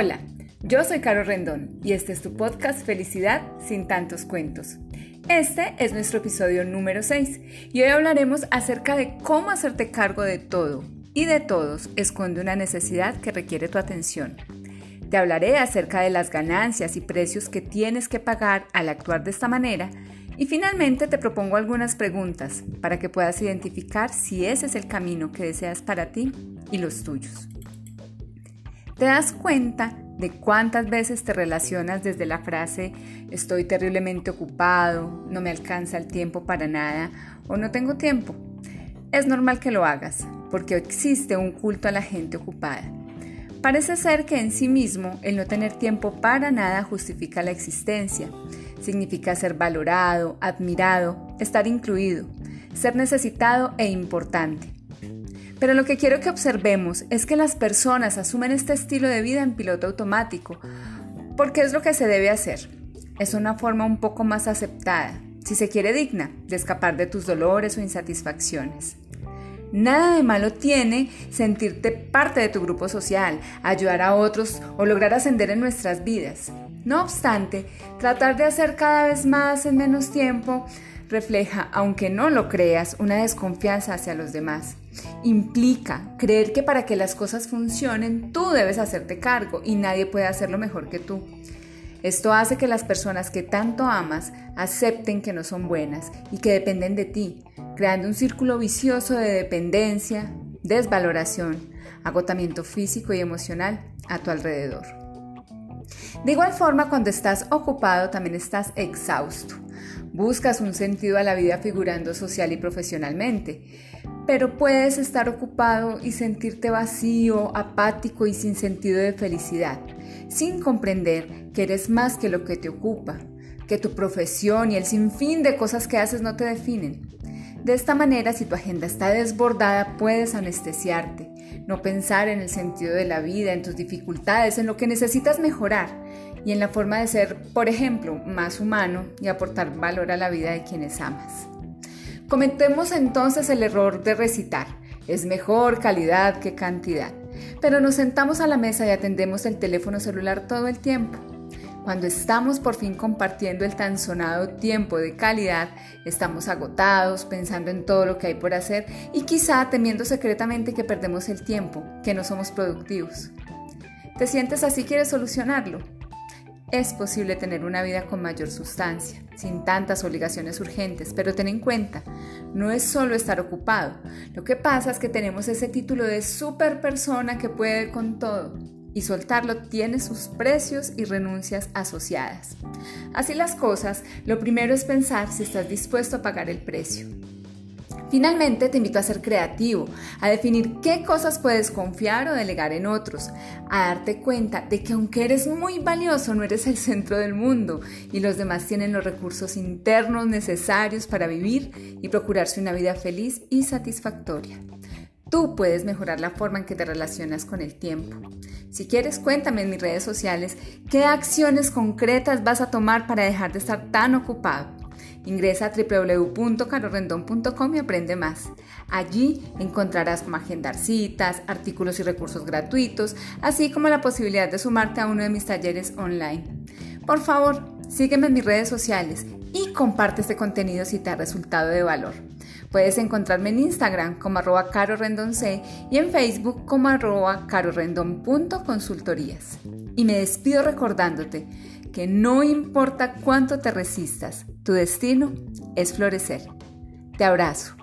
Hola, yo soy Caro Rendón y este es tu podcast Felicidad sin tantos cuentos. Este es nuestro episodio número 6 y hoy hablaremos acerca de cómo hacerte cargo de todo y de todos esconde una necesidad que requiere tu atención. Te hablaré acerca de las ganancias y precios que tienes que pagar al actuar de esta manera y finalmente te propongo algunas preguntas para que puedas identificar si ese es el camino que deseas para ti y los tuyos. ¿Te das cuenta de cuántas veces te relacionas desde la frase estoy terriblemente ocupado, no me alcanza el tiempo para nada o no tengo tiempo? Es normal que lo hagas, porque existe un culto a la gente ocupada. Parece ser que en sí mismo el no tener tiempo para nada justifica la existencia. Significa ser valorado, admirado, estar incluido, ser necesitado e importante. Pero lo que quiero que observemos es que las personas asumen este estilo de vida en piloto automático, porque es lo que se debe hacer. Es una forma un poco más aceptada, si se quiere digna, de escapar de tus dolores o insatisfacciones. Nada de malo tiene sentirte parte de tu grupo social, ayudar a otros o lograr ascender en nuestras vidas. No obstante, tratar de hacer cada vez más en menos tiempo refleja, aunque no lo creas, una desconfianza hacia los demás. Implica creer que para que las cosas funcionen tú debes hacerte cargo y nadie puede hacerlo mejor que tú. Esto hace que las personas que tanto amas acepten que no son buenas y que dependen de ti, creando un círculo vicioso de dependencia, desvaloración, agotamiento físico y emocional a tu alrededor. De igual forma, cuando estás ocupado también estás exhausto. Buscas un sentido a la vida figurando social y profesionalmente, pero puedes estar ocupado y sentirte vacío, apático y sin sentido de felicidad, sin comprender que eres más que lo que te ocupa, que tu profesión y el sinfín de cosas que haces no te definen. De esta manera, si tu agenda está desbordada, puedes anestesiarte, no pensar en el sentido de la vida, en tus dificultades, en lo que necesitas mejorar y en la forma de ser, por ejemplo, más humano y aportar valor a la vida de quienes amas. Cometemos entonces el error de recitar, es mejor calidad que cantidad, pero nos sentamos a la mesa y atendemos el teléfono celular todo el tiempo. Cuando estamos por fin compartiendo el tan sonado tiempo de calidad, estamos agotados, pensando en todo lo que hay por hacer y quizá temiendo secretamente que perdemos el tiempo, que no somos productivos. ¿Te sientes así? ¿Quieres solucionarlo? Es posible tener una vida con mayor sustancia, sin tantas obligaciones urgentes, pero ten en cuenta, no es solo estar ocupado. Lo que pasa es que tenemos ese título de super persona que puede con todo y soltarlo tiene sus precios y renuncias asociadas. Así las cosas, lo primero es pensar si estás dispuesto a pagar el precio. Finalmente, te invito a ser creativo, a definir qué cosas puedes confiar o delegar en otros, a darte cuenta de que aunque eres muy valioso, no eres el centro del mundo y los demás tienen los recursos internos necesarios para vivir y procurarse una vida feliz y satisfactoria. Tú puedes mejorar la forma en que te relacionas con el tiempo. Si quieres, cuéntame en mis redes sociales qué acciones concretas vas a tomar para dejar de estar tan ocupado. Ingresa a www.carorrendon.com y aprende más. Allí encontrarás cómo agendar citas, artículos y recursos gratuitos, así como la posibilidad de sumarte a uno de mis talleres online. Por favor, sígueme en mis redes sociales y comparte este contenido si te ha resultado de valor. Puedes encontrarme en Instagram como arroba carorendonc y en Facebook como arroba carorendon.consultorías. Y me despido recordándote que no importa cuánto te resistas, tu destino es florecer. Te abrazo.